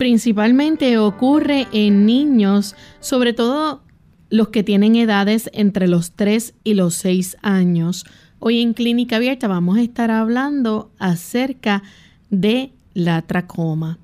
Principalmente ocurre en niños, sobre todo los que tienen edades entre los 3 y los 6 años. Hoy en Clínica Abierta vamos a estar hablando acerca de la tracoma.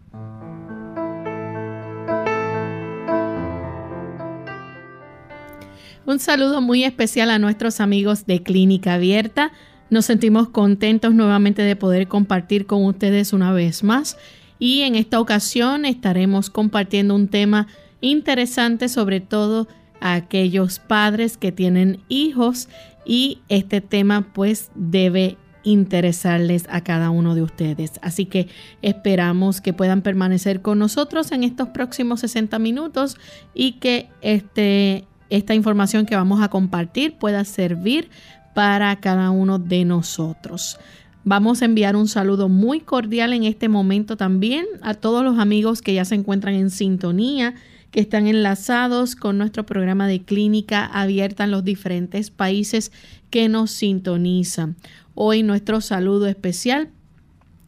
Un saludo muy especial a nuestros amigos de Clínica Abierta. Nos sentimos contentos nuevamente de poder compartir con ustedes una vez más y en esta ocasión estaremos compartiendo un tema interesante sobre todo a aquellos padres que tienen hijos y este tema pues debe interesarles a cada uno de ustedes. Así que esperamos que puedan permanecer con nosotros en estos próximos 60 minutos y que este, esta información que vamos a compartir pueda servir para cada uno de nosotros. Vamos a enviar un saludo muy cordial en este momento también a todos los amigos que ya se encuentran en sintonía, que están enlazados con nuestro programa de clínica abierta en los diferentes países que nos sintonizan. Hoy nuestro saludo especial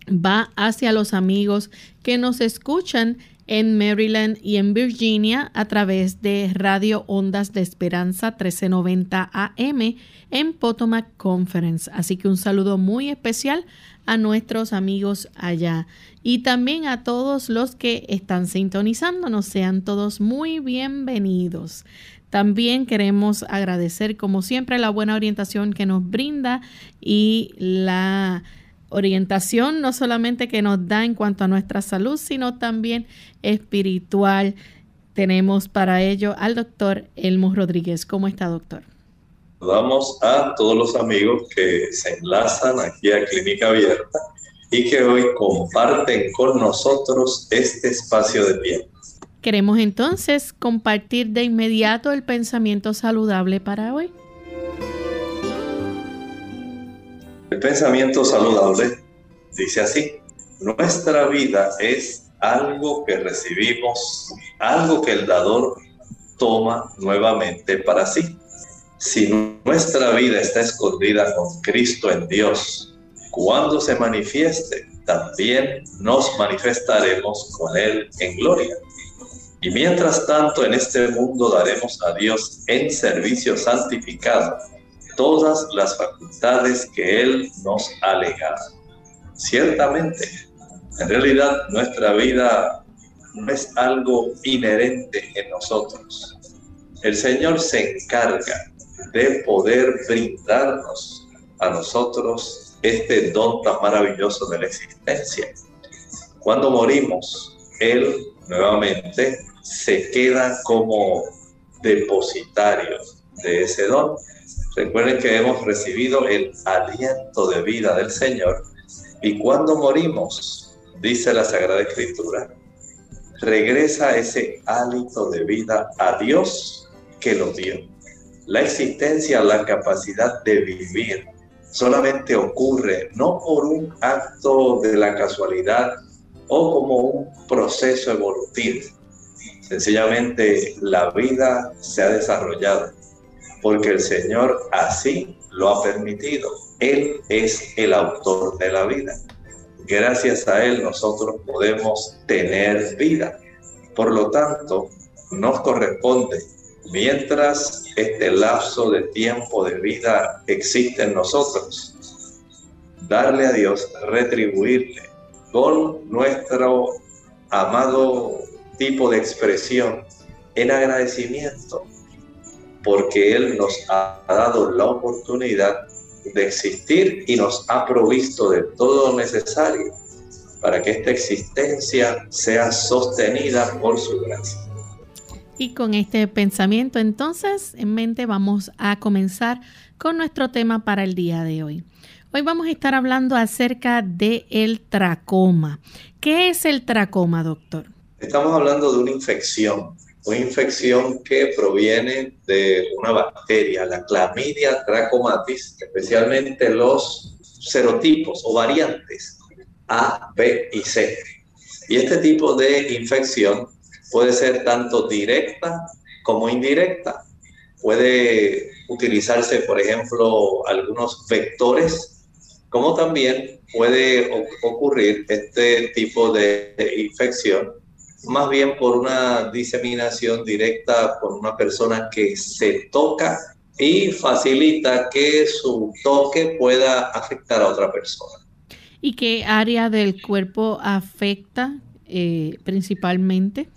va hacia los amigos que nos escuchan en Maryland y en Virginia a través de Radio Ondas de Esperanza 1390 AM en Potomac Conference. Así que un saludo muy especial a nuestros amigos allá y también a todos los que están sintonizándonos. Sean todos muy bienvenidos. También queremos agradecer como siempre la buena orientación que nos brinda y la orientación no solamente que nos da en cuanto a nuestra salud, sino también espiritual. Tenemos para ello al doctor Elmo Rodríguez. ¿Cómo está, doctor? Saludamos a todos los amigos que se enlazan aquí a Clínica Abierta y que hoy comparten con nosotros este espacio de tiempo. Queremos entonces compartir de inmediato el pensamiento saludable para hoy. El pensamiento saludable dice así, nuestra vida es algo que recibimos, algo que el dador toma nuevamente para sí. Si nuestra vida está escondida con Cristo en Dios, cuando se manifieste, también nos manifestaremos con Él en gloria. Y mientras tanto en este mundo daremos a Dios en servicio santificado todas las facultades que Él nos ha legado. Ciertamente, en realidad nuestra vida no es algo inherente en nosotros. El Señor se encarga de poder brindarnos a nosotros este don tan maravilloso de la existencia. Cuando morimos, Él nuevamente se queda como depositario de ese don Recuerden que hemos recibido el aliento de vida del Señor y cuando morimos, dice la Sagrada Escritura, regresa ese hálito de vida a Dios que lo dio. La existencia, la capacidad de vivir, solamente ocurre no por un acto de la casualidad o como un proceso evolutivo. Sencillamente la vida se ha desarrollado porque el Señor así lo ha permitido. Él es el autor de la vida. Gracias a Él nosotros podemos tener vida. Por lo tanto, nos corresponde, mientras este lapso de tiempo de vida existe en nosotros, darle a Dios, retribuirle con nuestro amado tipo de expresión en agradecimiento porque Él nos ha dado la oportunidad de existir y nos ha provisto de todo lo necesario para que esta existencia sea sostenida por su gracia. Y con este pensamiento entonces en mente vamos a comenzar con nuestro tema para el día de hoy. Hoy vamos a estar hablando acerca del el tracoma. ¿Qué es el tracoma, doctor? Estamos hablando de una infección, una infección que proviene de una bacteria, la clamidia trachomatis, especialmente los serotipos o variantes A, B y C. Y este tipo de infección puede ser tanto directa como indirecta. Puede utilizarse, por ejemplo, algunos vectores, como también puede ocurrir este tipo de infección más bien por una diseminación directa por una persona que se toca y facilita que su toque pueda afectar a otra persona. ¿Y qué área del cuerpo afecta eh, principalmente?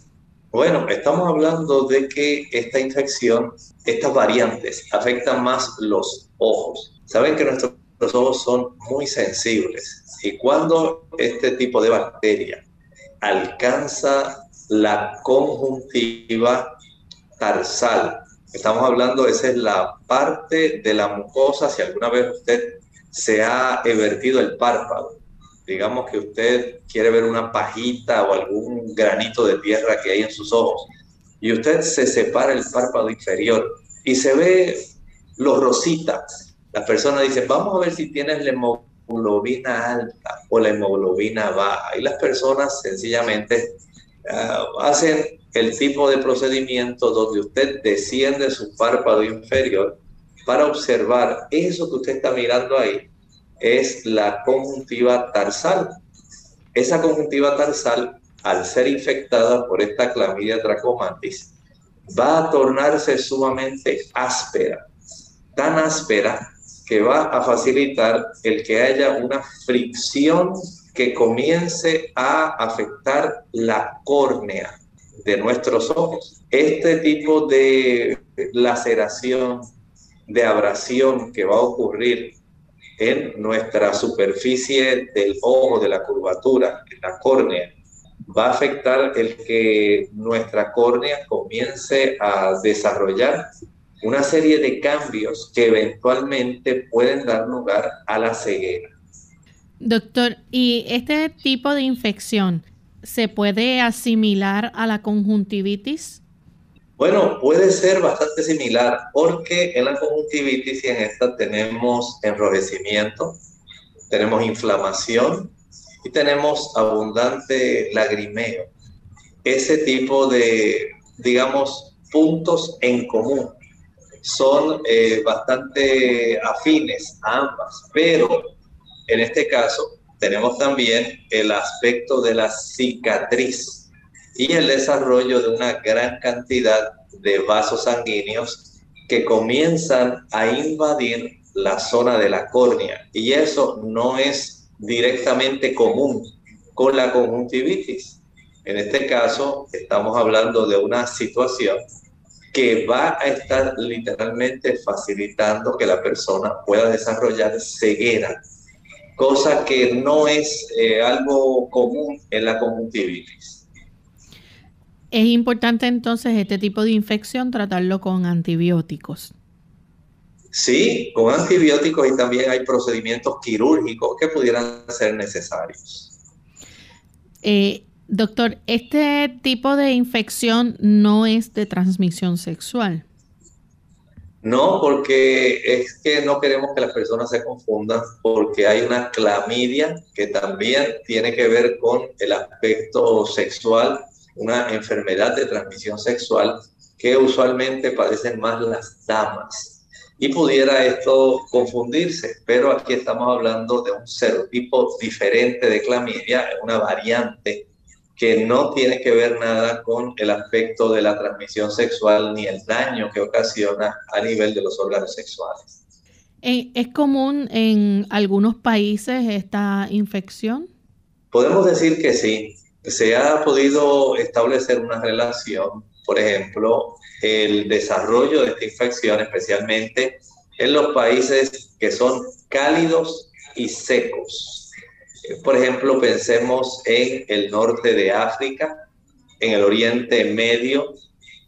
Bueno, estamos hablando de que esta infección, estas variantes, afectan más los ojos. Saben que nuestros ojos son muy sensibles y cuando este tipo de bacteria alcanza la conjuntiva tarsal, estamos hablando, esa es la parte de la mucosa, si alguna vez usted se ha evertido el párpado, digamos que usted quiere ver una pajita o algún granito de tierra que hay en sus ojos, y usted se separa el párpado inferior y se ve los rositas. Las personas dicen, vamos a ver si tienes la hemoglobina alta o la hemoglobina baja. Y las personas sencillamente ah, hacen el tipo de procedimiento donde usted desciende su párpado inferior para observar eso que usted está mirando ahí es la conjuntiva tarsal. Esa conjuntiva tarsal, al ser infectada por esta clamidia trachomatis, va a tornarse sumamente áspera, tan áspera que va a facilitar el que haya una fricción que comience a afectar la córnea de nuestros ojos. Este tipo de laceración, de abrasión que va a ocurrir en nuestra superficie del ojo, de la curvatura, en la córnea, va a afectar el que nuestra córnea comience a desarrollar una serie de cambios que eventualmente pueden dar lugar a la ceguera. Doctor, ¿y este tipo de infección se puede asimilar a la conjuntivitis? Bueno, puede ser bastante similar porque en la conjuntivitis y en esta tenemos enrojecimiento, tenemos inflamación y tenemos abundante lagrimeo. Ese tipo de, digamos, puntos en común son eh, bastante afines a ambas, pero en este caso tenemos también el aspecto de la cicatriz y el desarrollo de una gran cantidad de vasos sanguíneos que comienzan a invadir la zona de la córnea. Y eso no es directamente común con la conjuntivitis. En este caso, estamos hablando de una situación que va a estar literalmente facilitando que la persona pueda desarrollar ceguera, cosa que no es eh, algo común en la conjuntivitis. Es importante entonces este tipo de infección tratarlo con antibióticos. Sí, con antibióticos y también hay procedimientos quirúrgicos que pudieran ser necesarios. Eh, doctor, ¿este tipo de infección no es de transmisión sexual? No, porque es que no queremos que las personas se confundan, porque hay una clamidia que también tiene que ver con el aspecto sexual una enfermedad de transmisión sexual que usualmente padecen más las damas. Y pudiera esto confundirse, pero aquí estamos hablando de un serotipo diferente de clamidia, una variante que no tiene que ver nada con el aspecto de la transmisión sexual ni el daño que ocasiona a nivel de los órganos sexuales. Eh, ¿Es común en algunos países esta infección? Podemos decir que sí se ha podido establecer una relación, por ejemplo, el desarrollo de esta infección, especialmente en los países que son cálidos y secos. Por ejemplo, pensemos en el norte de África, en el Oriente Medio,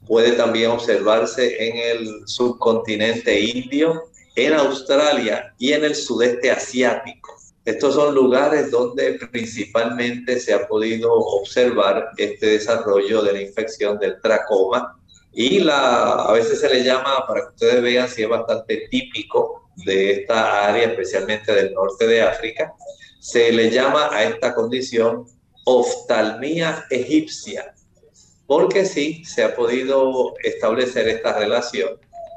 puede también observarse en el subcontinente indio en Australia y en el sudeste asiático. Estos son lugares donde principalmente se ha podido observar este desarrollo de la infección del tracoma y la, a veces se le llama, para que ustedes vean si es bastante típico de esta área, especialmente del norte de África, se le llama a esta condición oftalmía egipcia, porque sí se ha podido establecer esta relación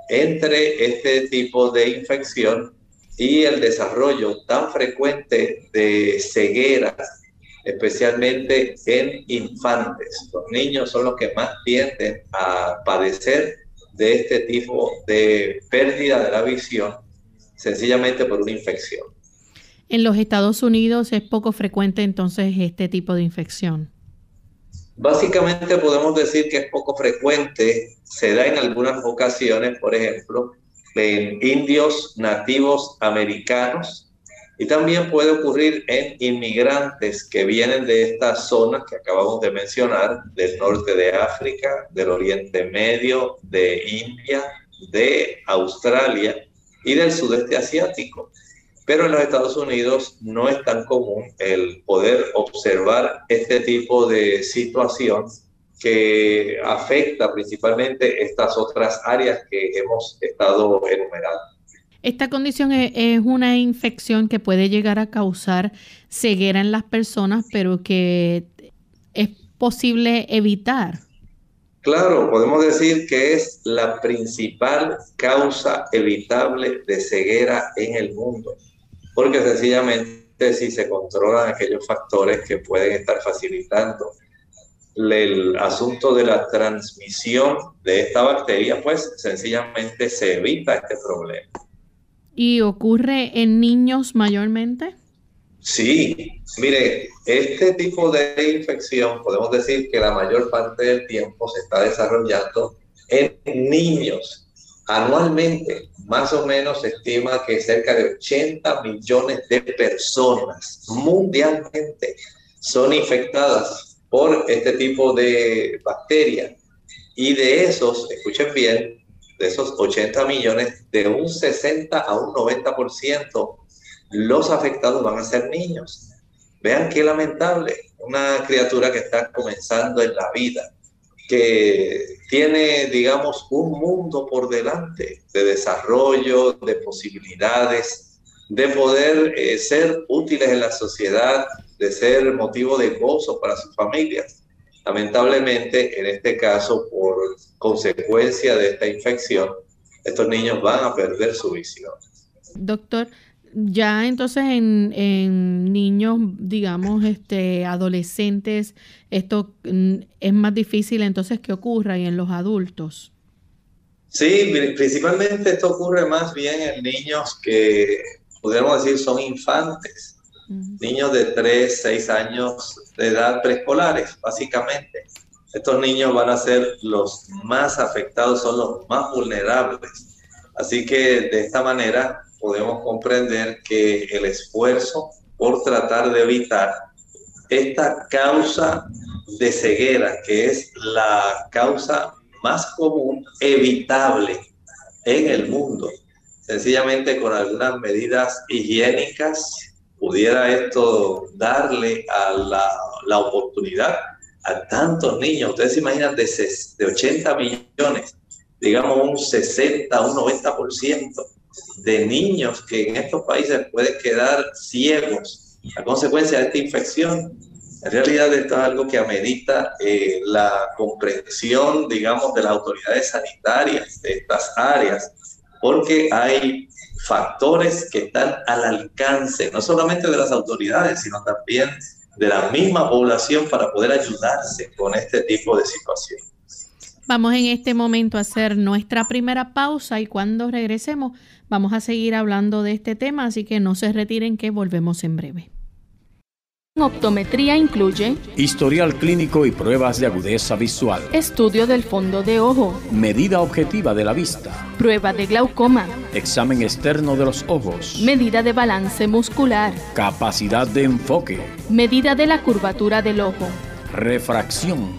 entre este tipo de infección y el desarrollo tan frecuente de cegueras, especialmente en infantes. Los niños son los que más tienden a padecer de este tipo de pérdida de la visión, sencillamente por una infección. En los Estados Unidos es poco frecuente entonces este tipo de infección. Básicamente podemos decir que es poco frecuente, se da en algunas ocasiones, por ejemplo, en indios nativos americanos y también puede ocurrir en inmigrantes que vienen de estas zonas que acabamos de mencionar, del norte de África, del Oriente Medio, de India, de Australia y del sudeste asiático. Pero en los Estados Unidos no es tan común el poder observar este tipo de situación que afecta principalmente estas otras áreas que hemos estado enumerando. Esta condición es, una infección que puede llegar a causar ceguera en las personas, pero que es posible evitar. Claro, podemos decir que es la principal causa evitable de ceguera en el mundo porque sencillamente si se controlan aquellos factores que pueden estar facilitando el asunto de la transmisión de esta bacteria, pues sencillamente se evita este problema. ¿Y ocurre en niños mayormente? Sí, mire, este tipo de infección podemos decir que la mayor parte del tiempo se está desarrollando en niños Anualmente, más o menos se estima que cerca de 80 millones de personas mundialmente son infectadas por este tipo de bacteria. Y de esos, escuchen bien, de esos 80 millones, de un 60 a un 90%, los afectados van a ser niños. Vean qué lamentable, una criatura que está comenzando en la vida que tiene, digamos, un mundo por delante de desarrollo, de posibilidades, de poder eh, ser útiles en la sociedad, de ser motivo de gozo para sus familias. Lamentablemente, en este caso, por consecuencia de esta infección, estos niños van a perder su visión. Doctor, ya entonces en, niños, digamos, este, adolescentes, esto mm, es más difícil entonces que ocurra y en los adultos. Sí, principalmente esto ocurre más bien en niños que podríamos decir son infantes, niños de 3, 6 años de edad preescolares, básicamente. Estos niños van a ser los más afectados, son los más vulnerables. Así que de esta manera podemos comprender que el esfuerzo por tratar de evitar esta causa de ceguera, que es la causa más común, evitable en el mundo, sencillamente con algunas medidas higiénicas, pudiera esto darle a la, oportunidad a tantos niños. Ustedes se imaginan de, de 80 millones, digamos un 60, un 90% de niños que en estos países pueden quedar ciegos a consecuencia de esta infección. En realidad esto es algo que amerita eh, la comprensión, digamos, de las autoridades sanitarias de estas áreas, porque hay factores que están al alcance, no solamente de las autoridades, sino también de la misma población para poder ayudarse con este tipo de situación. Vamos en este momento a hacer nuestra primera pausa y cuando regresemos Vamos a seguir hablando de este tema, así que no se retiren que volvemos en breve. Optometría incluye historial clínico y pruebas de agudeza visual, estudio del fondo de ojo, medida objetiva de la vista, prueba de glaucoma, examen externo de los ojos, medida de balance muscular, capacidad de enfoque, medida de la curvatura del ojo, refracción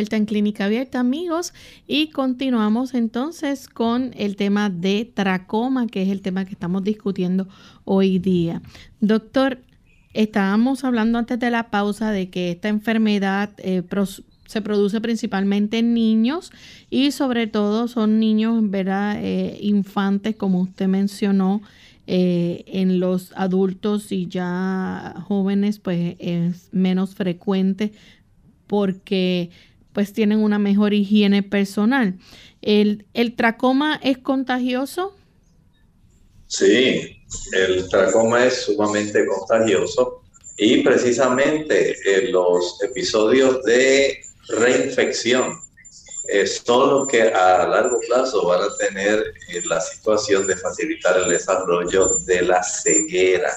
Vuelta en Clínica Abierta, amigos, y continuamos entonces con el tema de tracoma, que es el tema que estamos discutiendo hoy día. Doctor, estábamos hablando antes de la pausa de que esta enfermedad eh, se produce principalmente en niños y sobre todo son niños, ¿verdad? Eh, infantes, como usted mencionó. Eh, en los adultos y ya jóvenes, pues es menos frecuente porque pues tienen una mejor higiene personal. ¿El, tracoma es contagioso? Sí, el tracoma es sumamente contagioso y precisamente en los episodios de reinfección eh, son los que a largo plazo van a tener eh, la situación de facilitar el desarrollo de la ceguera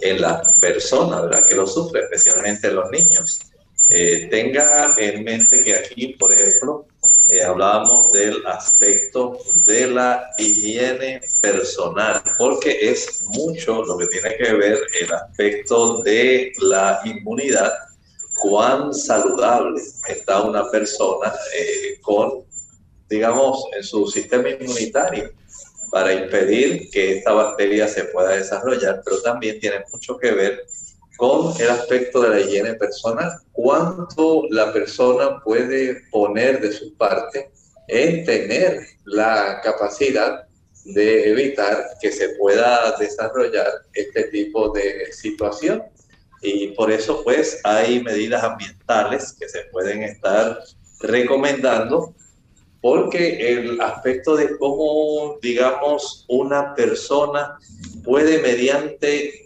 en la persona ¿verdad? que lo sufre, especialmente en los niños. Eh, tenga en mente que aquí, por ejemplo, eh, hablábamos del aspecto de la higiene personal, porque es mucho lo que tiene que ver el aspecto de la inmunidad, cuán saludable está una persona eh, con, digamos, en su sistema inmunitario para impedir que esta bacteria se pueda desarrollar, pero también tiene mucho que ver con el aspecto de la higiene personal. ¿Cuánto la persona puede poner de su parte en tener la capacidad de evitar que se pueda desarrollar este tipo de situación? Y por eso pues hay medidas ambientales que se pueden estar recomendando porque el aspecto de cómo, digamos, una persona puede mediante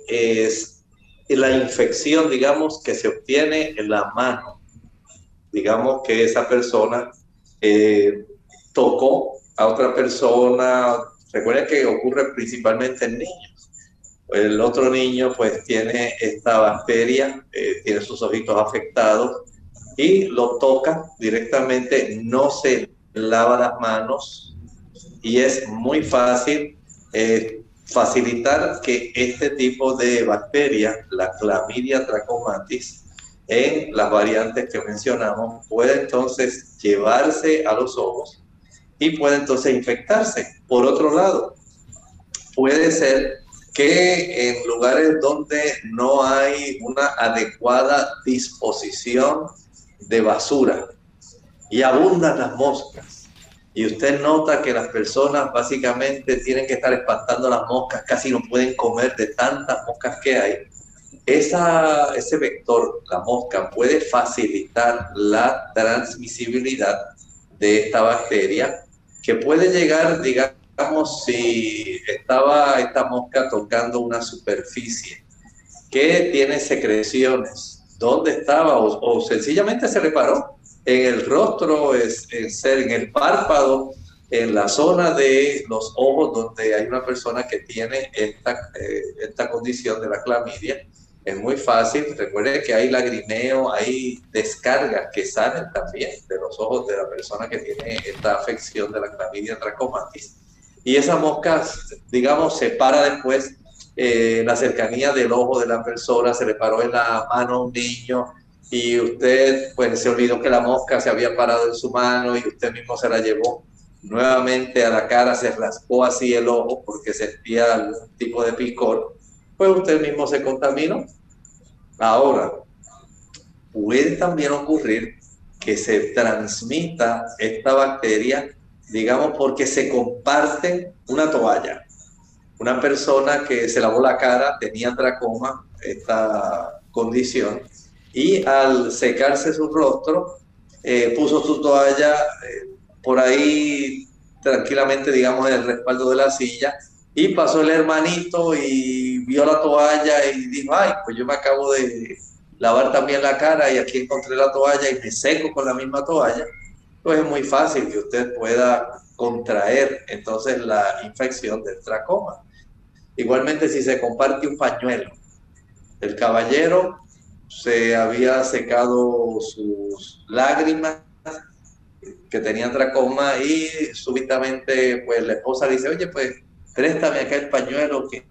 la infección, digamos, que se obtiene en la mano. Digamos que esa persona eh, tocó a otra persona. Recuerden que ocurre principalmente en niños. El otro niño pues tiene esta bacteria, eh, tiene sus ojitos afectados y lo toca directamente, no se lava las manos y es muy fácil eh, facilitar que este tipo de bacteria, la clamidia trachomatis, en las variantes que mencionamos, puede entonces llevarse a los ojos y puede entonces infectarse. Por otro lado, puede ser que en lugares donde no hay una adecuada disposición de basura y abundan las moscas, y usted nota que las personas básicamente tienen que estar espantando las moscas, casi no pueden comer de tantas moscas que hay, esa, ese vector, la mosca, puede facilitar la transmisibilidad de esta bacteria que puede llegar, digamos, si estaba esta mosca tocando una superficie que tiene secreciones, ¿dónde estaba? O, o sencillamente se reparó en el rostro, es, ser, en el párpado, en la zona de los ojos donde hay una persona que tiene esta, eh, esta condición de la clamidia. Es muy fácil. Recuerde que hay lagrimeo, hay descargas que salen también de los ojos de la persona que tiene esta afección de la clamidia trachomatis. Y esa mosca, digamos, se para después eh, la cercanía del ojo de la persona, se le paró en la mano a un niño y usted pues se olvidó que la mosca se había parado en su mano y usted mismo se la llevó nuevamente a la cara, se raspó así el ojo porque sentía algún tipo de picor, pues usted mismo se contaminó. Ahora, puede también ocurrir que se transmita esta bacteria, digamos, porque se comparte una toalla. Una persona que se lavó la cara tenía tracoma, esta condición, y al secarse su rostro, eh, puso su toalla eh, por ahí tranquilamente, digamos, en el respaldo de la silla. Y pasó el hermanito y vio la toalla y dijo, ay, pues yo me acabo de lavar también la cara y aquí encontré la toalla y me seco con la misma toalla. Pues es muy fácil que usted pueda contraer entonces la infección del tracoma. Igualmente si se comparte un pañuelo, el caballero se había secado sus lágrimas que tenía tracoma y súbitamente pues la esposa dice, oye, pues préstame acá el pañuelo que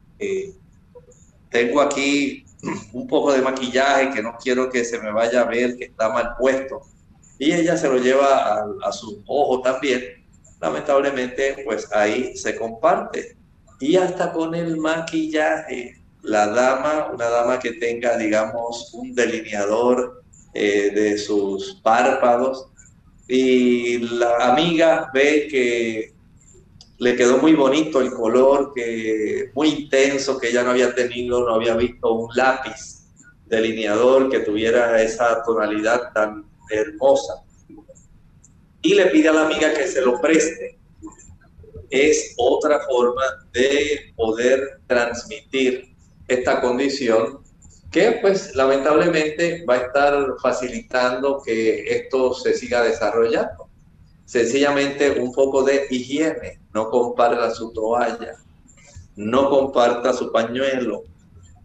tengo aquí un poco de maquillaje que no quiero que se me vaya a ver que está mal puesto. Y ella se lo lleva a, a su ojo también. Lamentablemente, pues ahí se comparte. Y hasta con el maquillaje, la dama, una dama que tenga, digamos, un delineador eh, de sus párpados, y la amiga ve que le quedó muy bonito el color, que muy intenso, que ella no había tenido, no había visto un lápiz delineador que tuviera esa tonalidad tan hermosa. Y le pide a la amiga que se lo preste. Es otra forma de poder transmitir esta condición que pues lamentablemente va a estar facilitando que esto se siga desarrollando. Sencillamente un poco de higiene, no comparta su toalla, no comparta su pañuelo,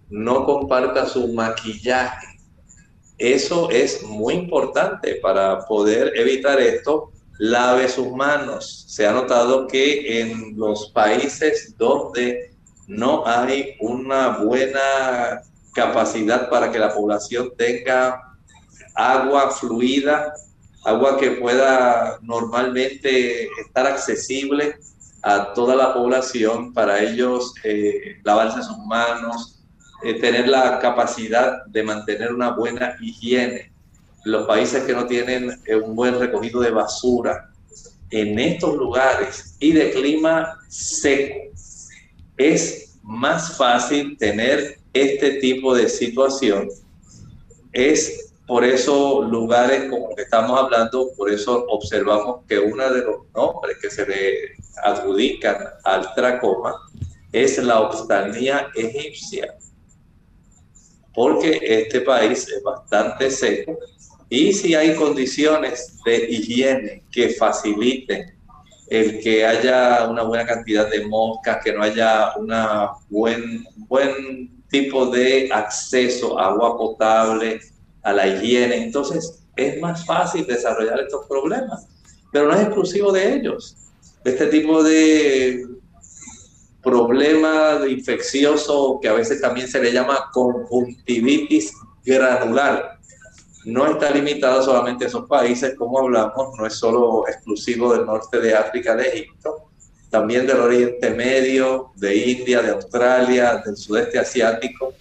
no comparta su maquillaje. Eso es muy importante para poder evitar esto. Lave sus manos. Se ha notado que en los países donde no hay una buena capacidad para que la población tenga agua fluida, agua que pueda normalmente estar accesible a toda la población para ellos eh, lavarse sus manos, eh, tener la capacidad de mantener una buena higiene. Los países que no tienen eh, un buen recogido de basura, en estos lugares y de clima seco, es más fácil tener este tipo de situación. Es por eso lugares como que estamos hablando, por eso observamos que uno de los nombres que se le adjudican al tracoma es la oftalmía egipcia, porque este país es bastante seco y si hay condiciones de higiene que faciliten el que haya una buena cantidad de moscas, que no haya una buen, buen tipo de acceso a agua potable, a la higiene. Entonces, es más fácil desarrollar estos problemas, pero no es exclusivo de ellos. Este tipo de problema infeccioso que a veces también se le llama conjuntivitis granular, no está limitado solamente a esos países, como hablamos, no es solo exclusivo del norte de África, de Egipto, también del Oriente Medio, de India, de Australia, del sudeste asiático.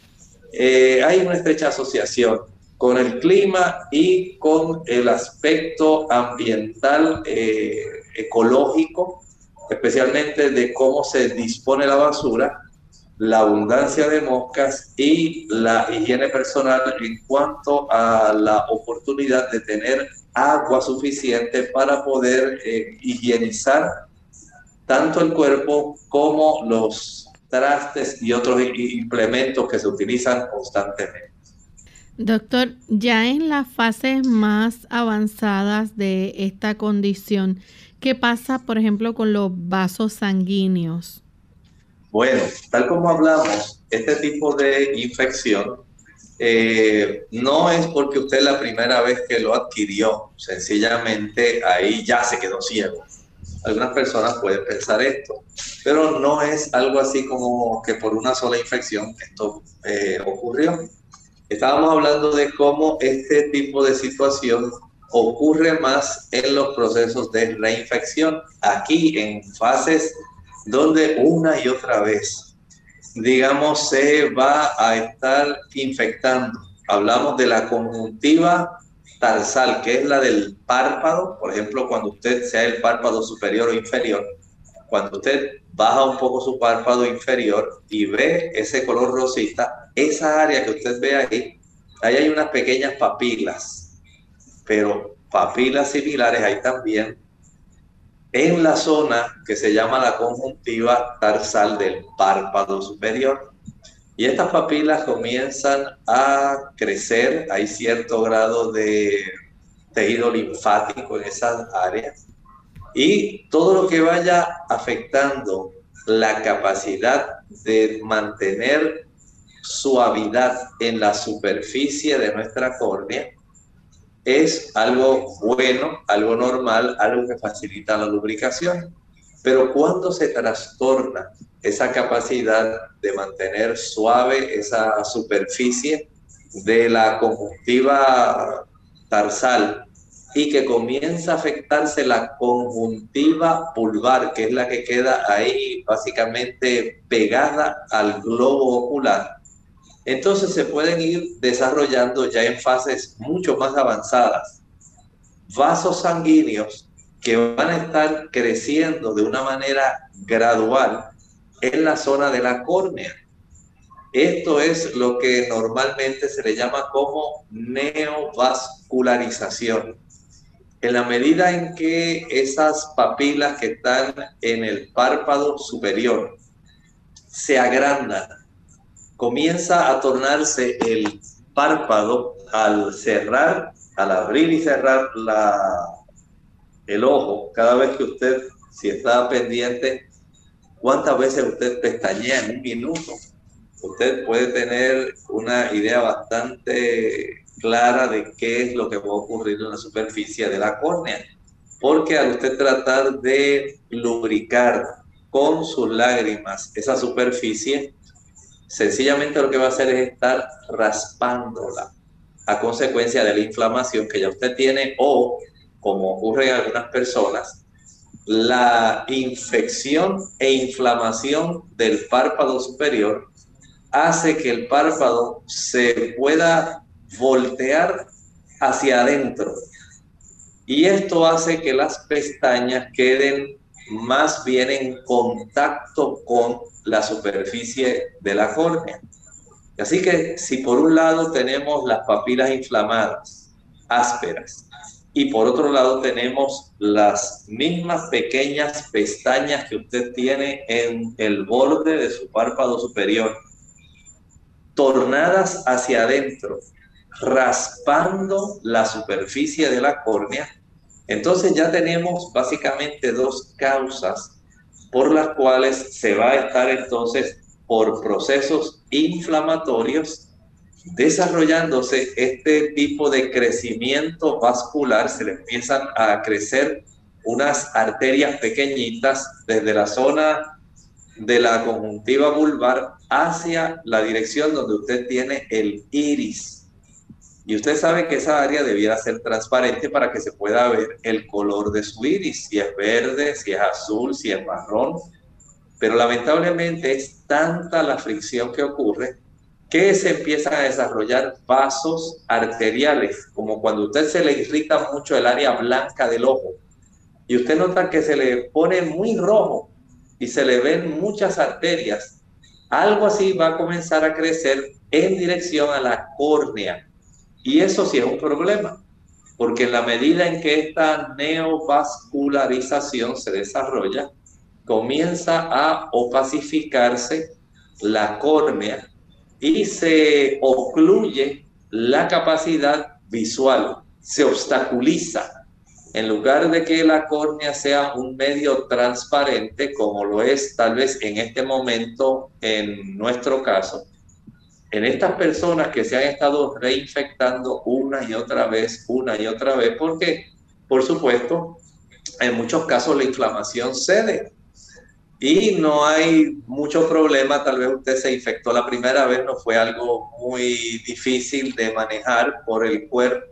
Eh, hay una estrecha asociación con el clima y con el aspecto ambiental eh, ecológico, especialmente de cómo se dispone la basura, la abundancia de moscas y la higiene personal en cuanto a la oportunidad de tener agua suficiente para poder eh, higienizar tanto el cuerpo como los trastes y otros implementos que se utilizan constantemente. Doctor, ya en las fases más avanzadas de esta condición, ¿qué pasa, por ejemplo, con los vasos sanguíneos? Bueno, tal como hablamos, este tipo de infección eh, no es porque usted la primera vez que lo adquirió, sencillamente ahí ya se quedó ciego. Algunas personas pueden pensar esto, pero no es algo así como que por una sola infección esto eh, ocurrió. Estábamos hablando de cómo este tipo de situación ocurre más en los procesos de reinfección, aquí en fases donde una y otra vez, digamos, se va a estar infectando. Hablamos de la conjuntiva tarsal, que es la del párpado, por ejemplo, cuando usted sea el párpado superior o inferior, cuando usted baja un poco su párpado inferior y ve ese color rosita, esa área que usted ve ahí, ahí hay unas pequeñas papilas, pero papilas similares hay también en la zona que se llama la conjuntiva tarsal del párpado superior. Y estas papilas comienzan a crecer, hay cierto grado de tejido linfático en esas áreas. Y todo lo que vaya afectando la capacidad de mantener suavidad en la superficie de nuestra córnea es algo bueno, algo normal, algo que facilita la lubricación. Pero cuando se trastorna esa capacidad de mantener suave esa superficie de la conjuntiva tarsal y que comienza a afectarse la conjuntiva pulvar, que es la que queda ahí básicamente pegada al globo ocular, entonces se pueden ir desarrollando ya en fases mucho más avanzadas vasos sanguíneos que van a estar creciendo de una manera gradual en la zona de la córnea. Esto es lo que normalmente se le llama como neovascularización. En la medida en que esas papilas que están en el párpado superior se agrandan, comienza a tornarse el párpado al cerrar, al abrir y cerrar el ojo, cada vez que usted, si está pendiente, cuántas veces usted pestañea en un minuto, usted puede tener una idea bastante clara de qué es lo que va a ocurrir en la superficie de la córnea. Porque al usted tratar de lubricar con sus lágrimas esa superficie, sencillamente lo que va a hacer es estar raspándola a consecuencia de la inflamación que ya usted tiene o, como ocurre en algunas personas, la infección e inflamación del párpado superior hace que el párpado se pueda voltear hacia adentro. Y esto hace que las pestañas queden más bien en contacto con la superficie de la córnea. Así que si por un lado tenemos las papilas inflamadas, ásperas, y por otro lado tenemos las mismas pequeñas pestañas que usted tiene en el borde de su párpado superior, tornadas hacia adentro, raspando la superficie de la córnea, entonces ya tenemos básicamente dos causas por las cuales se va a estar entonces por procesos inflamatorios desarrollándose este tipo de crecimiento vascular, se le empiezan a crecer unas arterias pequeñitas desde la zona de la conjuntiva vulvar hacia la dirección donde usted tiene el iris. Y usted sabe que esa área debiera ser transparente para que se pueda ver el color de su iris, si es verde, si es azul, si es marrón. Pero lamentablemente es tanta la fricción que ocurre que se empiezan a desarrollar vasos arteriales, como cuando usted se le irrita mucho el área blanca del ojo. Y usted nota que se le pone muy rojo y se le ven muchas arterias. Algo así va a comenzar a crecer en dirección a la córnea y eso sí es un problema, porque en la medida en que esta neovascularización se desarrolla, comienza a opacificarse la córnea y se ocluye la capacidad visual, se obstaculiza. En lugar de que la córnea sea un medio transparente, como lo es tal vez en este momento en nuestro caso, en estas personas que se han estado reinfectando una y otra vez, una y otra vez, porque, por supuesto, en muchos casos la inflamación cede y no hay mucho problema. Tal vez usted se infectó la primera vez, no fue algo muy difícil de manejar por el cuerpo.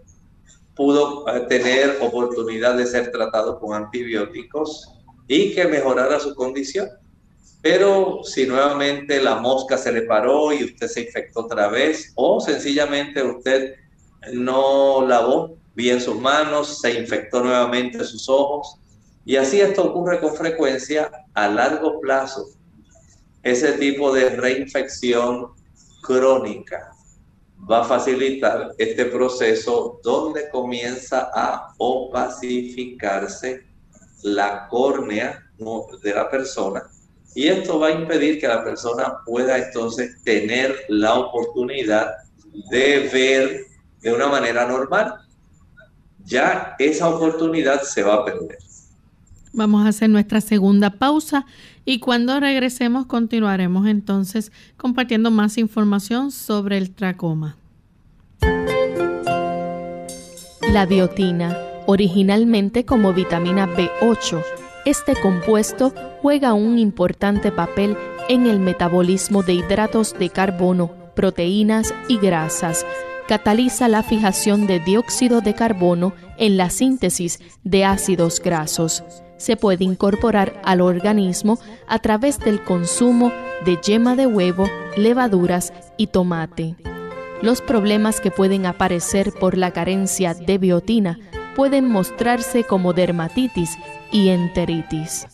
Pudo eh, tener oportunidad de ser tratado con antibióticos y que mejorara su condición. Pero si nuevamente la mosca se le paró y usted se infectó otra vez, o sencillamente usted no lavó bien sus manos, se infectó nuevamente sus ojos, y así esto ocurre con frecuencia a largo plazo. Ese tipo de reinfección crónica va a facilitar este proceso donde comienza a opacificarse la córnea de la persona y esto va a impedir que la persona pueda entonces tener la oportunidad de ver de una manera normal. Ya esa oportunidad se va a perder. Vamos a hacer nuestra segunda pausa y cuando regresemos continuaremos entonces compartiendo más información sobre el tracoma. La biotina, originalmente como vitamina B8, este compuesto juega un importante papel en el metabolismo de hidratos de carbono, proteínas y grasas. Cataliza la fijación de dióxido de carbono en la síntesis de ácidos grasos. Se puede incorporar al organismo a través del consumo de yema de huevo, levaduras y tomate. Los problemas que pueden aparecer por la carencia de biotina pueden mostrarse como dermatitis y enteritis.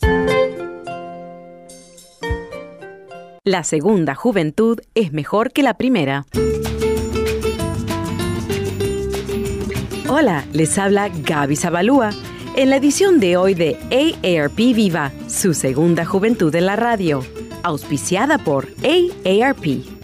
La segunda juventud es mejor que la primera. Hola, les habla Gaby Zabalúa en la edición de hoy de AARP Viva, su segunda juventud en la radio, auspiciada por AARP.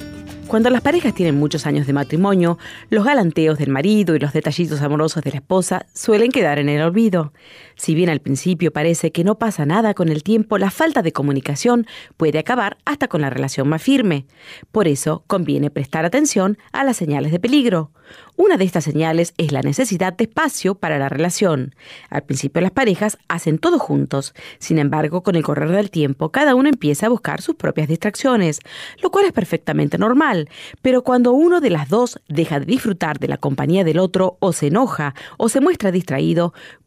Cuando las parejas tienen muchos años de matrimonio, los galanteos del marido y los detallitos amorosos de la esposa suelen quedar en el olvido. Si bien al principio parece que no pasa nada con el tiempo, la falta de comunicación puede acabar hasta con la relación más firme. Por eso conviene prestar atención a las señales de peligro. Una de estas señales es la necesidad de espacio para la relación. Al principio las parejas hacen todo juntos, sin embargo con el correr del tiempo cada uno empieza a buscar sus propias distracciones, lo cual es perfectamente normal, pero cuando uno de las dos deja de disfrutar de la compañía del otro o se enoja o se muestra distraído,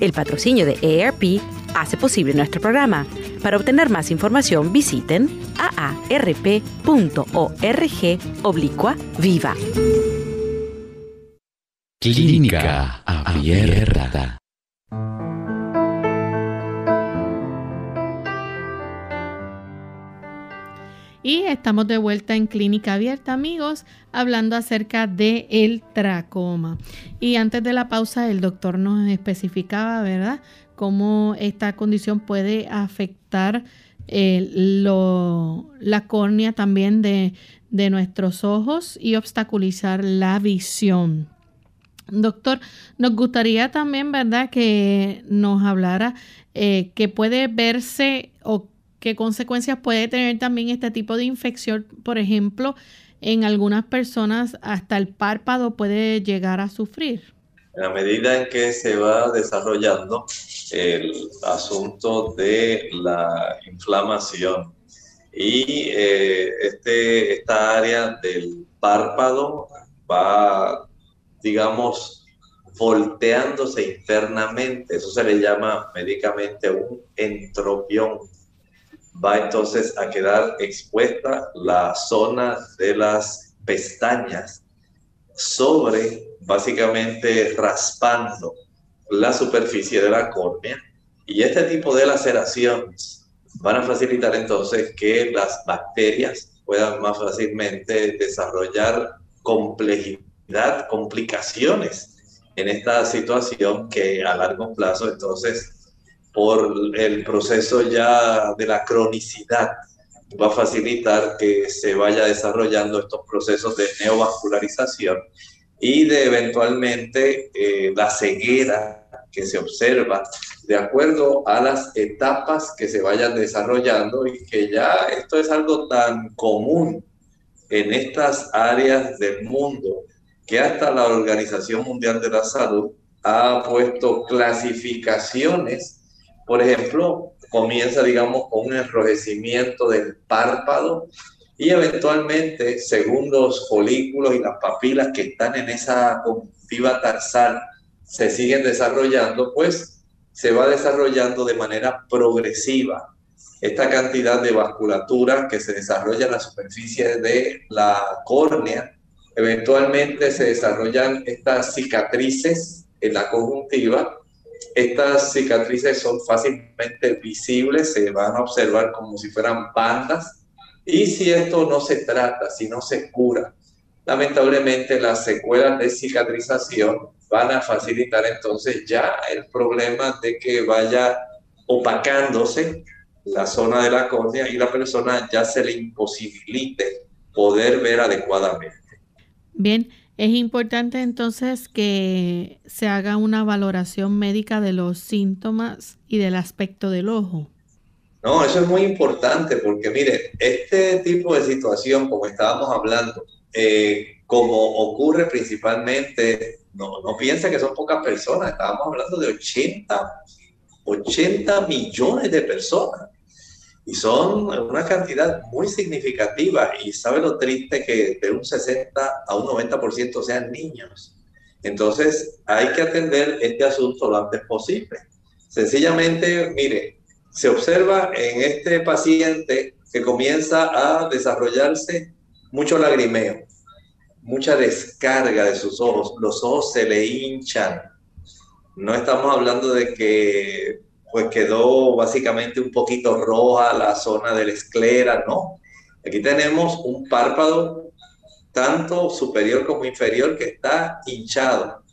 El patrocinio de AARP hace posible nuestro programa. Para obtener más información visiten aarp.org oblicua viva. Clínica abierta. Y estamos de vuelta en Clínica Abierta, amigos, hablando acerca de el tracoma. Y antes de la pausa, el doctor nos especificaba, ¿verdad?, cómo esta condición puede afectar eh, la córnea también de, nuestros ojos y obstaculizar la visión. Doctor, nos gustaría también, ¿verdad?, que nos hablara eh, que puede verse o qué consecuencias puede tener también este tipo de infección. Por ejemplo, en algunas personas hasta el párpado puede llegar a sufrir. A medida en que se va desarrollando el asunto de la inflamación y eh, este, esta área del párpado va, digamos, volteándose internamente. Eso se le llama médicamente un entropión va entonces a quedar expuesta la zona de las pestañas sobre básicamente raspando la superficie de la córnea y este tipo de laceraciones van a facilitar entonces que las bacterias puedan más fácilmente desarrollar complejidad, complicaciones en esta situación que a largo plazo entonces por el proceso ya de la cronicidad va a facilitar que se vaya desarrollando estos procesos de neovascularización y de eventualmente eh, la ceguera que se observa de acuerdo a las etapas que se vayan desarrollando y que ya esto es algo tan común en estas áreas del mundo que hasta la Organización Mundial de la Salud ha puesto clasificaciones. Por ejemplo, comienza, digamos, con un enrojecimiento del párpado y eventualmente, según los folículos y las papilas que están en esa conjuntiva tarsal se siguen desarrollando, pues se va desarrollando de manera progresiva esta cantidad de vasculatura que se desarrolla en la superficie de la córnea. Eventualmente se desarrollan estas cicatrices en la conjuntiva. Estas cicatrices son fácilmente visibles, se van a observar como si fueran bandas. Y si esto no se trata, si no se cura, lamentablemente las secuelas de cicatrización van a facilitar entonces ya el problema de que vaya opacándose la zona de la córnea y la persona ya se le imposibilite poder ver adecuadamente. Bien, es importante entonces que se haga una valoración médica de los síntomas y del aspecto del ojo. No, eso es muy importante porque mire, este tipo de situación, como estábamos hablando, eh, como ocurre principalmente no, no piensa que son pocas personas, estábamos hablando de 80, 80 millones de personas. Y son una cantidad muy significativa. Y sabe lo triste que de un 60 a un 90% sean niños. Entonces hay que atender este asunto lo antes posible. Sencillamente, mire, se observa en este paciente que comienza a desarrollarse mucho lagrimeo mucha descarga de sus ojos, los ojos se le hinchan. No estamos hablando de que pues quedó básicamente un poquito roja la zona de la esclera, no. Aquí tenemos un párpado tanto superior como inferior que está hinchado.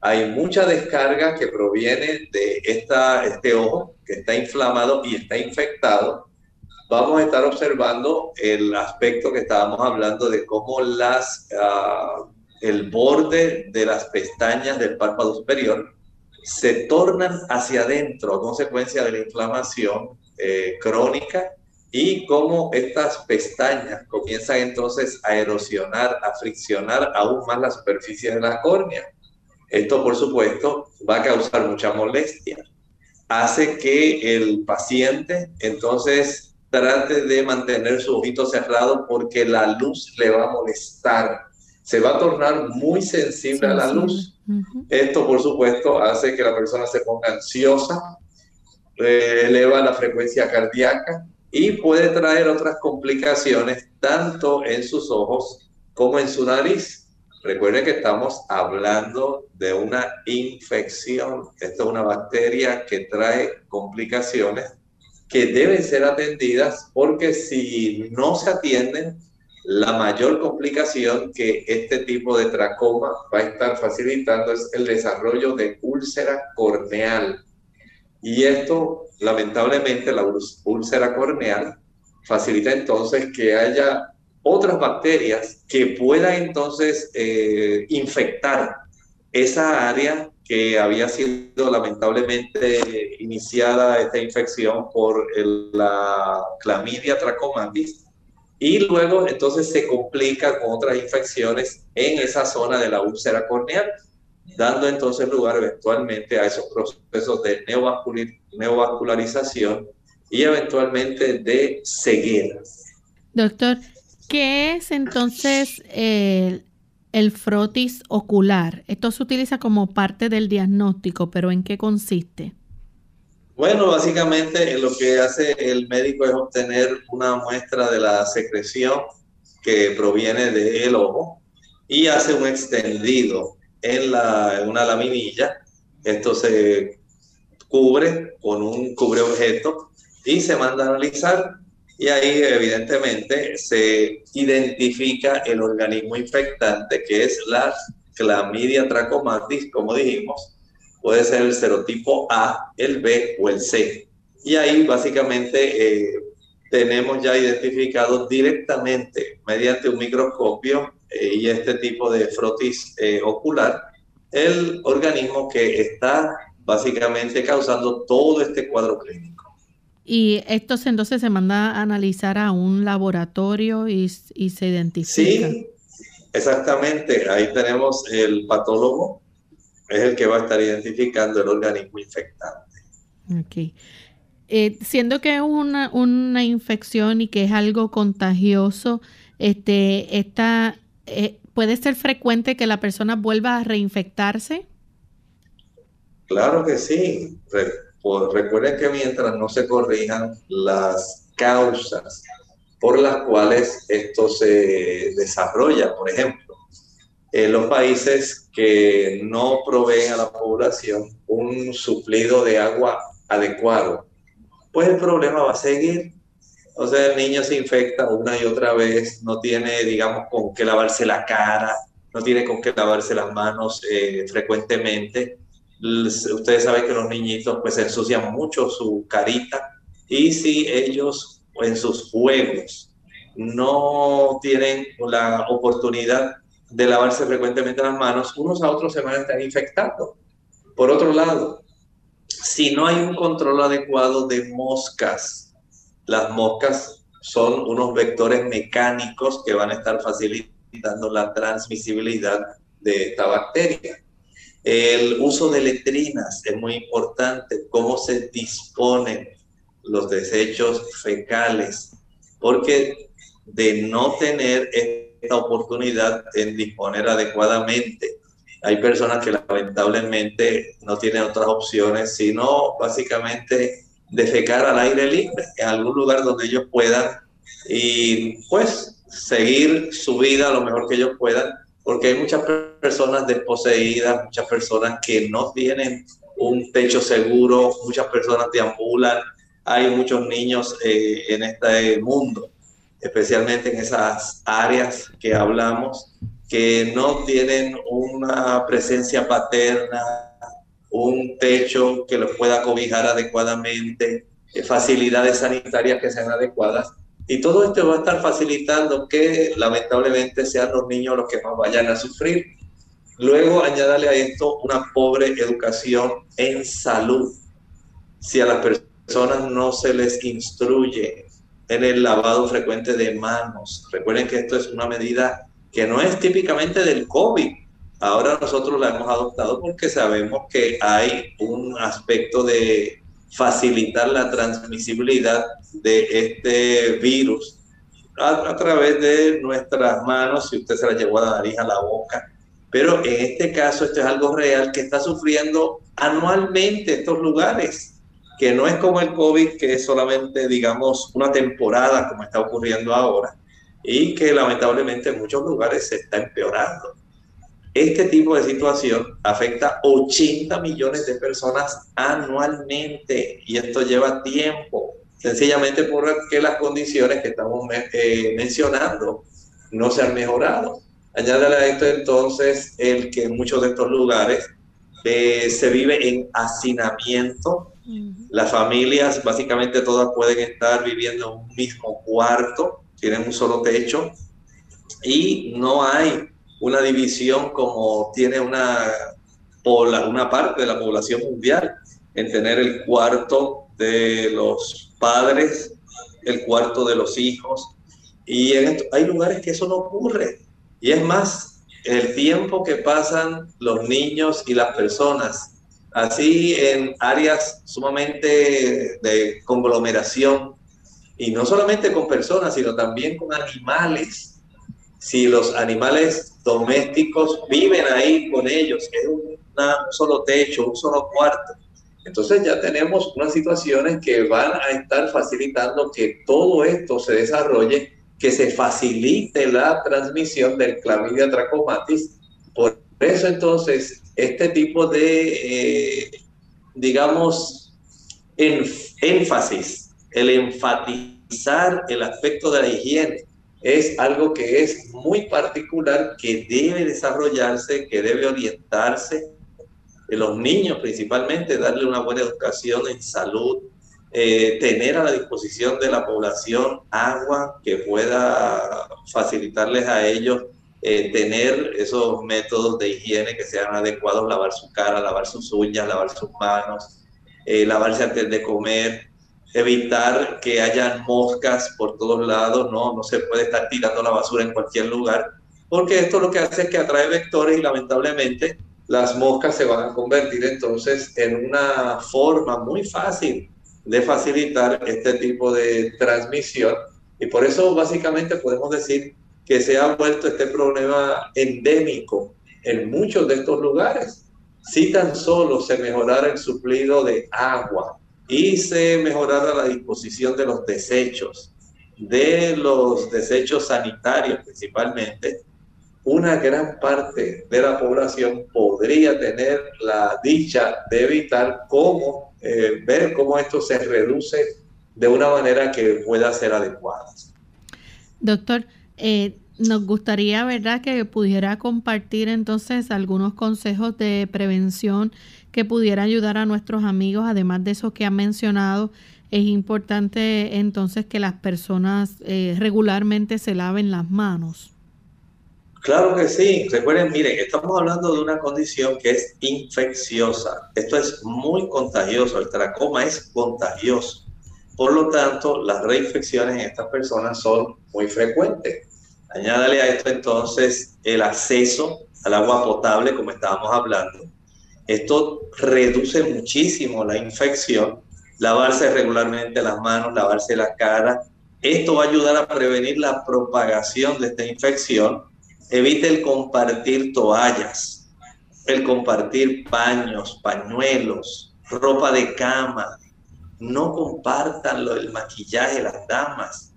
Hay mucha descarga que proviene de esta, este ojo que está inflamado y está infectado vamos a estar observando el aspecto que estábamos hablando de cómo las, ah, el borde de las pestañas del párpado superior se tornan hacia adentro a consecuencia de la inflamación eh, crónica y cómo estas pestañas comienzan entonces a erosionar, a friccionar aún más la superficie de la córnea. Esto, por supuesto, va a causar mucha molestia. Hace que el paciente entonces trate de mantener su ojito cerrado porque la luz le va a molestar. Se va a tornar muy sensible a la luz. Esto, por supuesto, hace que la persona se ponga ansiosa, eh, eleva la frecuencia cardíaca y puede traer otras complicaciones tanto en sus ojos como en su nariz. Recuerden que estamos hablando de una infección. Esto es una bacteria que trae complicaciones que deben ser atendidas porque si no se atienden, la mayor complicación que este tipo de tracoma va a estar facilitando es el desarrollo de úlcera corneal. Y esto, lamentablemente, la úlcera corneal facilita entonces que haya otras bacterias que puedan entonces eh, infectar esa área que había sido lamentablemente iniciada esta infección por la clamidia trachomatis y luego entonces se complica con otras infecciones en esa zona de la úlcera corneal, dando entonces lugar eventualmente a esos procesos de neovascularización y eventualmente de ceguera. Doctor, ¿qué es entonces el el frotis ocular. Esto se utiliza como parte del diagnóstico, pero ¿en qué consiste? Bueno, básicamente lo que hace el médico es obtener una muestra de la secreción que proviene del ojo y hace un extendido en, la, una laminilla. Esto se cubre con un cubre objeto y se manda a analizar y ahí evidentemente se identifica el organismo infectante que es la clamidia trachomatis, como dijimos, puede ser el serotipo A, el B o el C. Y ahí básicamente eh, tenemos ya identificado directamente mediante un microscopio eh, y este tipo de frotis eh, ocular el organismo que está básicamente causando todo este cuadro clínico. Y esto entonces se manda a analizar a un laboratorio y, se identifica. Sí, exactamente. Ahí tenemos el patólogo, es el que va a estar identificando el organismo infectante. Ok. Eh, siendo que es una, una, infección y que es algo contagioso, este, esta, eh, ¿puede ser frecuente que la persona vuelva a reinfectarse? Claro que sí. Pues recuerden que mientras no se corrijan las causas por las cuales esto se desarrolla, por ejemplo, en los países que no proveen a la población un suplido de agua adecuado, pues el problema va a seguir. O sea, el niño se infecta una y otra vez, no tiene, digamos, con qué lavarse la cara, no tiene con qué lavarse las manos eh, frecuentemente ustedes saben que los niñitos pues ensucian mucho su carita y si ellos en sus juegos no tienen la oportunidad de lavarse frecuentemente las manos, unos a otros se van a estar infectando. Por otro lado, si no hay un control adecuado de moscas, las moscas son unos vectores mecánicos que van a estar facilitando la transmisibilidad de esta bacteria. El uso de letrinas es muy importante, cómo se disponen los desechos fecales, porque de no tener esta oportunidad en disponer adecuadamente, hay personas que lamentablemente no tienen otras opciones, sino básicamente defecar al aire libre, en algún lugar donde ellos puedan y pues seguir su vida lo mejor que ellos puedan porque hay muchas personas desposeídas, muchas personas que no tienen un techo seguro, muchas personas deambulan, hay muchos niños eh, en este mundo, especialmente en esas áreas que hablamos, que no tienen una presencia paterna, un techo que los pueda cobijar adecuadamente, eh, facilidades sanitarias que sean adecuadas y todo esto va a estar facilitando que lamentablemente sean los niños los que más vayan a sufrir. Luego añádale a esto una pobre educación en salud. Si a las personas no se les instruye en el lavado frecuente de manos, recuerden que esto es una medida que no es típicamente del COVID. Ahora nosotros la hemos adoptado porque sabemos que hay un aspecto de facilitar la transmisibilidad de este virus a, través de nuestras manos, si usted se la llevó a la nariz, a la boca. Pero en este caso esto es algo real que está sufriendo anualmente estos lugares, que no es como el COVID, que es solamente, digamos, una temporada como está ocurriendo ahora, y que lamentablemente en muchos lugares se está empeorando. Este tipo de situación afecta 80 millones de personas anualmente y esto lleva tiempo, sencillamente porque las condiciones que estamos eh, mencionando no se han mejorado. Añádale a esto entonces el que en muchos de estos lugares eh, se vive en hacinamiento. Las familias básicamente todas pueden estar viviendo en un mismo cuarto, tienen un solo techo y no hay una división como tiene una, una parte de la población mundial, en tener el cuarto de los padres, el cuarto de los hijos. Y hay lugares que eso no ocurre. Y es más, el tiempo que pasan los niños y las personas, así en áreas sumamente de conglomeración, y no solamente con personas, sino también con animales, si los animales domésticos viven ahí con ellos, es un solo techo, un solo cuarto. Entonces ya tenemos unas situaciones que van a estar facilitando que todo esto se desarrolle, que se facilite la transmisión del clamidia trachomatis por eso entonces, este tipo de, eh, digamos, énfasis, el enfatizar el aspecto de la higiene, es algo que es muy particular, que debe desarrollarse, que debe orientarse en los niños principalmente, darle una buena educación en salud, eh, tener a la disposición de la población agua que pueda facilitarles a ellos eh, tener esos métodos de higiene que sean adecuados, lavar su cara, lavar sus uñas, lavar sus manos, eh, lavarse antes de comer, evitar que haya moscas por todos lados, no, no se puede estar tirando la basura en cualquier lugar, porque esto lo que hace es que atrae vectores y lamentablemente las moscas se van a convertir entonces en una forma muy fácil de facilitar este tipo de transmisión. Y por eso básicamente podemos decir que se ha vuelto este problema endémico en muchos de estos lugares. Si tan solo se mejorara el suplido de agua y se mejorara la disposición de los desechos, de los desechos sanitarios principalmente, una gran parte de la población podría tener la dicha de evitar cómo, eh, ver cómo esto se reduce de una manera que pueda ser adecuada. Doctor, eh, nos gustaría, ¿verdad?, que pudiera compartir entonces algunos consejos de prevención que pudiera ayudar a nuestros amigos, además de eso que han mencionado. Es importante entonces que las personas eh, regularmente se laven las manos. Claro que sí. Recuerden, miren, estamos hablando de una condición que es infecciosa. Esto es muy contagioso. El tracoma es contagioso. Por lo tanto, las reinfecciones en estas personas son muy frecuentes. Añádale a esto entonces el acceso al agua potable, como estábamos hablando. Esto reduce muchísimo la infección. Lavarse regularmente las manos, lavarse la cara. Esto va a ayudar a prevenir la propagación de esta infección. Evite el compartir toallas, el compartir paños, pañuelos, ropa de cama, no compartan el maquillaje, las damas,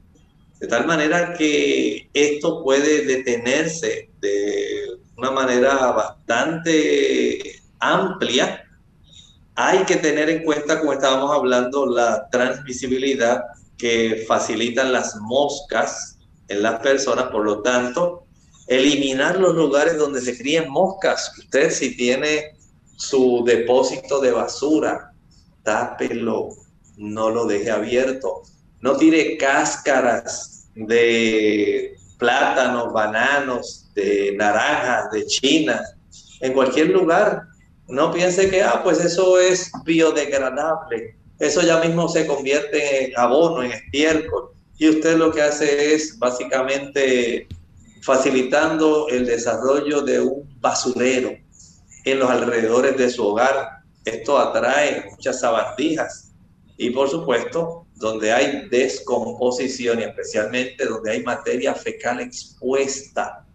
de tal manera que esto puede detenerse de una manera bastante amplia. Hay que tener en cuenta, como estábamos hablando, la transmisibilidad que facilitan las moscas en las personas, por lo tanto, eliminar los lugares donde se críen moscas. Usted si tiene su depósito de basura, tápelo, no lo deje abierto. No tire cáscaras de plátanos, bananos, de naranjas, de china, en cualquier lugar. No piense que, ah, pues eso es biodegradable. Eso ya mismo se convierte en abono, en estiércol. Y usted lo que hace es básicamente facilitando el desarrollo de un basurero en los alrededores de su hogar. Esto atrae muchas sabandijas y por supuesto, donde hay descomposición y especialmente donde hay materia fecal expuesta,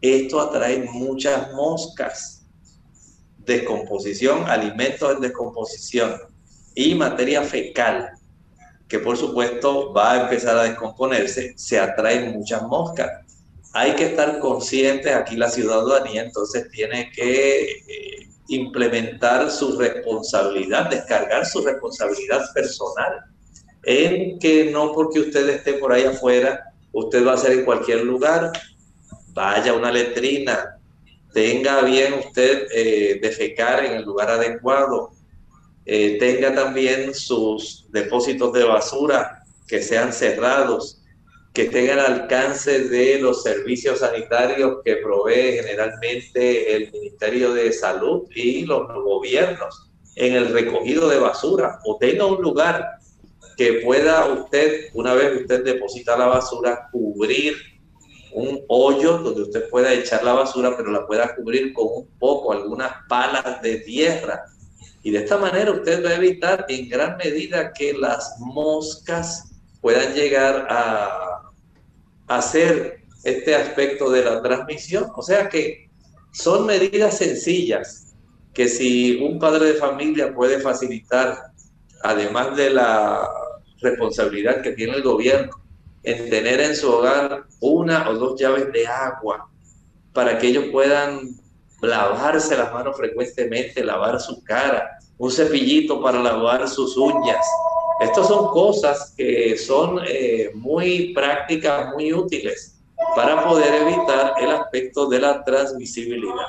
esto atrae muchas moscas. Descomposición, alimentos en descomposición y materia fecal, que por supuesto va a empezar a descomponerse, se atraen muchas moscas. Hay que estar conscientes, aquí la ciudadanía entonces tiene que eh, implementar su responsabilidad, descargar su responsabilidad personal, en que no porque usted esté por ahí afuera, usted va a ser en cualquier lugar, vaya a una letrina, tenga bien usted eh, defecar en el lugar adecuado, eh, tenga también sus depósitos de basura que sean cerrados, que tengan alcance de los servicios sanitarios que provee generalmente el Ministerio de Salud y los gobiernos en el recogido de basura o tenga un lugar que pueda usted, una vez usted deposita la basura, cubrir un hoyo donde usted pueda echar la basura, pero la pueda cubrir con un poco, algunas palas de tierra. Y de esta manera usted va a evitar en gran medida que las moscas puedan llegar a hacer este aspecto de la transmisión. O sea que son medidas sencillas que si un padre de familia puede facilitar, además de la responsabilidad que tiene el gobierno en tener en su hogar una o dos llaves de agua para que ellos puedan lavarse las manos frecuentemente, lavar su cara, un cepillito para lavar sus uñas. Estas son cosas que son eh, muy prácticas, muy útiles para poder evitar el aspecto de la transmisibilidad.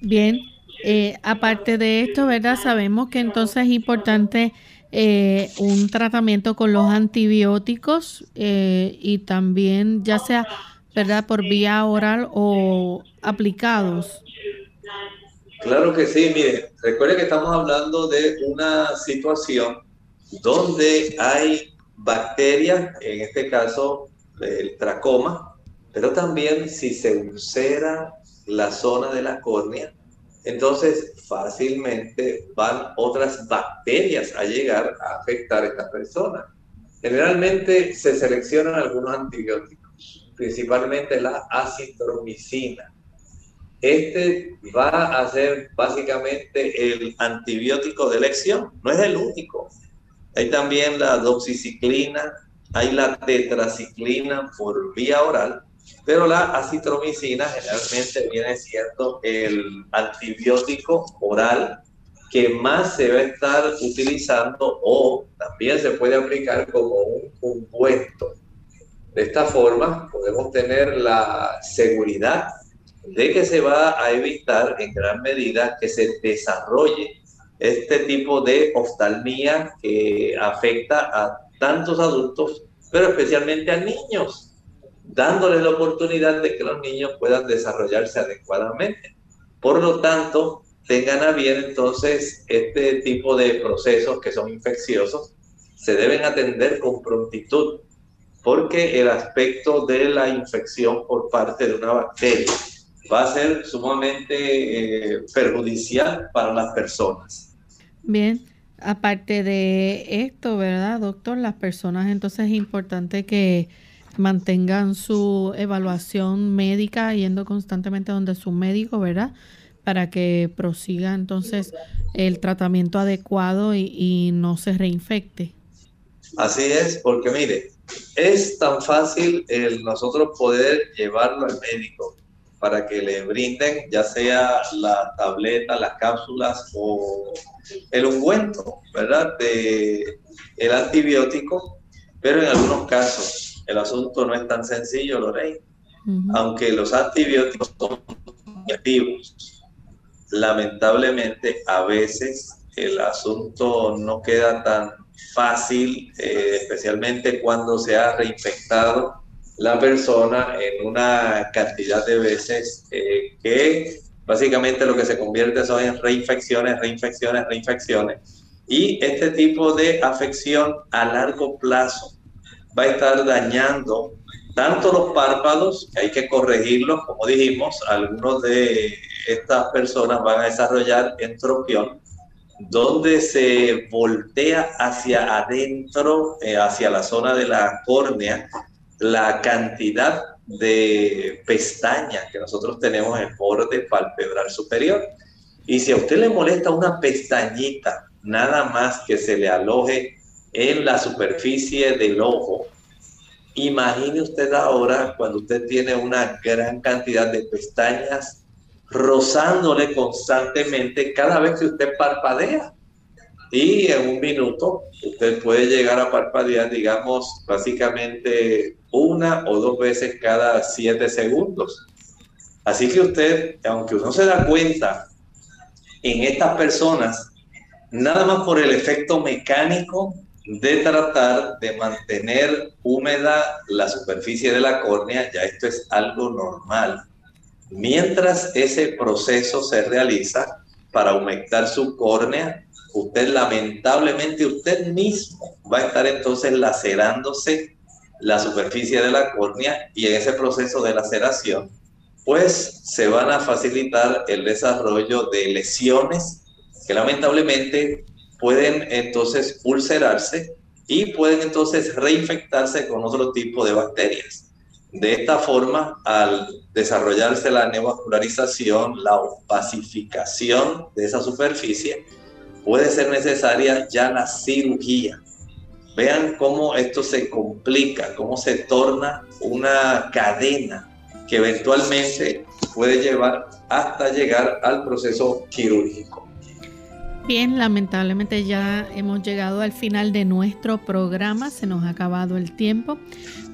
Bien, eh, aparte de esto, ¿verdad? Sabemos que entonces es importante eh, un tratamiento con los antibióticos y también ya sea, ¿verdad? Por vía oral o aplicados. Claro que sí, mire, recuerde que estamos hablando de una situación donde hay bacterias, en este caso el tracoma, pero también si se ulcera la zona de la córnea, entonces fácilmente van otras bacterias a llegar a afectar a esta persona. Generalmente se seleccionan algunos antibióticos, principalmente la acitromicina este va a ser básicamente el antibiótico de elección, no es el único. Hay también la doxiciclina, hay la tetraciclina por vía oral, pero la acitromicina generalmente viene siendo el antibiótico oral que más se va a estar utilizando o también se puede aplicar como un ungüento. De esta forma podemos tener la seguridad de que se va a evitar en gran medida que se desarrolle este tipo de oftalmía que afecta a tantos adultos, pero especialmente a niños, dándoles la oportunidad de que los niños puedan desarrollarse adecuadamente. Por lo tanto, tengan a bien entonces este tipo de procesos que son infecciosos, se deben atender con prontitud, porque el aspecto de la infección por parte de una bacteria va a ser sumamente eh, perjudicial para las personas. Bien, aparte de esto, ¿verdad, doctor? Las personas entonces es importante que mantengan su evaluación médica yendo constantemente donde su médico, ¿verdad? Para que prosiga entonces el tratamiento adecuado y, y no se reinfecte. Así es, porque mire, es tan fácil el nosotros poder llevarlo al médico, para que le brinden ya sea la tableta, las cápsulas o el ungüento, ¿verdad? De el antibiótico, pero en algunos casos el asunto no es tan sencillo, Lorraine. Aunque los antibióticos son activos, lamentablemente a veces el asunto no queda tan fácil, eh, especialmente cuando se ha reinfectado la persona en una cantidad de veces eh, que básicamente lo que se convierte son en reinfecciones, reinfecciones, reinfecciones. Y este tipo de afección a largo plazo va a estar dañando tanto los párpados, que hay que corregirlos, como dijimos, algunos de estas personas van a desarrollar entropión, donde se voltea hacia adentro, eh, hacia la zona de la córnea, la cantidad de pestañas que nosotros tenemos en el borde palpebral superior. Y si a usted le molesta una pestañita, nada más que se le aloje en la superficie del ojo, imagine usted ahora cuando usted tiene una gran cantidad de pestañas rozándole constantemente cada vez que usted parpadea. Y en un minuto usted puede llegar a parpadear, digamos, básicamente una o dos veces cada siete segundos. Así que usted, aunque uno se da cuenta en estas personas, nada más por el efecto mecánico de tratar de mantener húmeda la superficie de la córnea, ya esto es algo normal. Mientras ese proceso se realiza para humectar su córnea, usted lamentablemente, usted mismo va a estar entonces lacerándose la superficie de la córnea y en ese proceso de laceración, pues se van a facilitar el desarrollo de lesiones que lamentablemente pueden entonces ulcerarse y pueden entonces reinfectarse con otro tipo de bacterias. De esta forma, al desarrollarse la neovascularización, la opacificación de esa superficie, puede ser necesaria ya la cirugía Vean cómo esto se complica, cómo se torna una cadena que eventualmente puede llevar hasta llegar al proceso quirúrgico. Bien, lamentablemente ya hemos llegado al final de nuestro programa, se nos ha acabado el tiempo,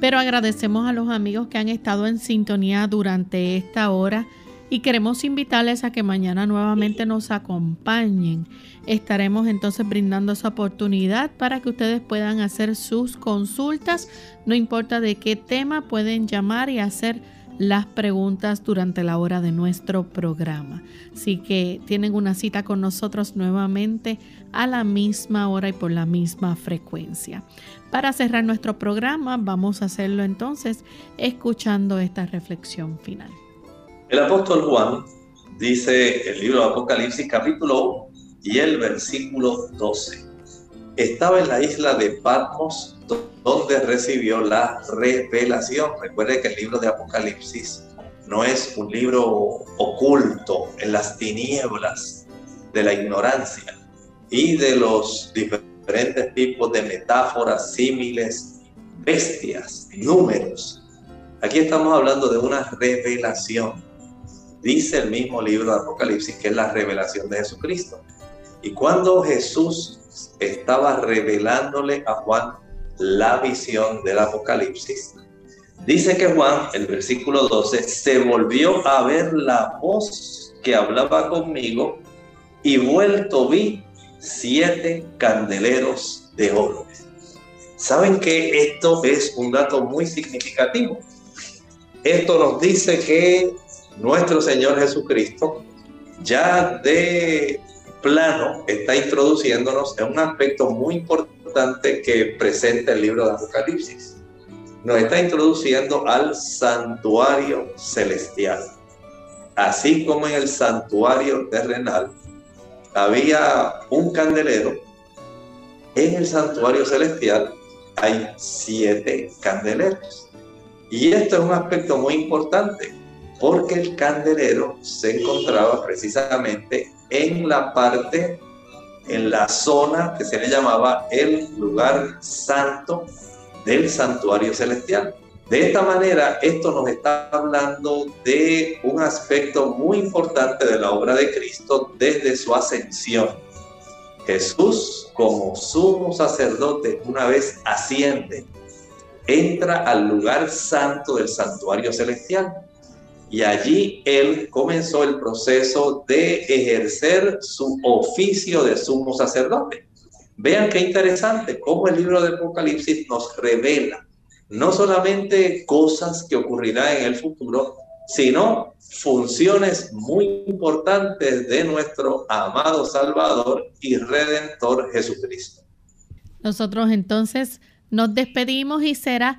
pero agradecemos a los amigos que han estado en sintonía durante esta hora y queremos invitarles a que mañana nuevamente nos acompañen. Estaremos entonces brindando esa oportunidad para que ustedes puedan hacer sus consultas, no importa de qué tema, pueden llamar y hacer las preguntas durante la hora de nuestro programa. Así que tienen una cita con nosotros nuevamente a la misma hora y por la misma frecuencia. Para cerrar nuestro programa, vamos a hacerlo entonces escuchando esta reflexión final. El apóstol Juan dice el libro de Apocalipsis capítulo 1 y el versículo 12. Estaba en la isla de Patmos donde recibió la revelación. Recuerde que el libro de Apocalipsis no es un libro oculto en las tinieblas de la ignorancia y de los diferentes tipos de metáforas, símiles, bestias, números. Aquí estamos hablando de una revelación dice el mismo libro de Apocalipsis que es la revelación de Jesucristo. Y cuando Jesús estaba revelándole a Juan la visión del Apocalipsis, dice que Juan, el versículo 12, se volvió a ver la voz que hablaba conmigo y vuelto vi siete candeleros de oro. ¿Saben que esto es un dato muy significativo? Esto nos dice que nuestro Señor Jesucristo ya de plano está introduciéndonos en un aspecto muy importante que presenta el libro de Apocalipsis. Nos está introduciendo al santuario celestial. Así como en el santuario terrenal había un candelero, en el santuario celestial hay siete candeleros. Y esto es un aspecto muy importante porque el candelero se encontraba precisamente en la parte, en la zona que se le llamaba el lugar santo del santuario celestial. De esta manera, esto nos está hablando de un aspecto muy importante de la obra de Cristo desde su ascensión. Jesús, como sumo sacerdote, una vez asciende, entra al lugar santo del santuario celestial y allí él comenzó el proceso de ejercer su oficio de sumo sacerdote. Vean qué interesante cómo el libro de Apocalipsis nos revela no solamente cosas que ocurrirán en el futuro, sino funciones muy importantes de nuestro amado Salvador y Redentor Jesucristo. Nosotros entonces nos despedimos y será